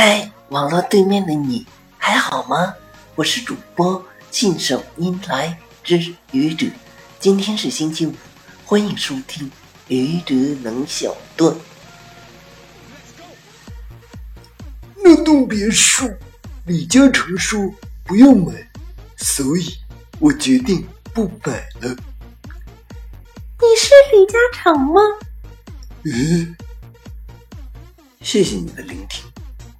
嗨，网络对面的你还好吗？我是主播信手拈来之愚者，今天是星期五，欢迎收听愚者冷小段。那栋别墅，李嘉诚说不要买，所以我决定不买了。你是李嘉诚吗？嗯，谢谢你的聆听，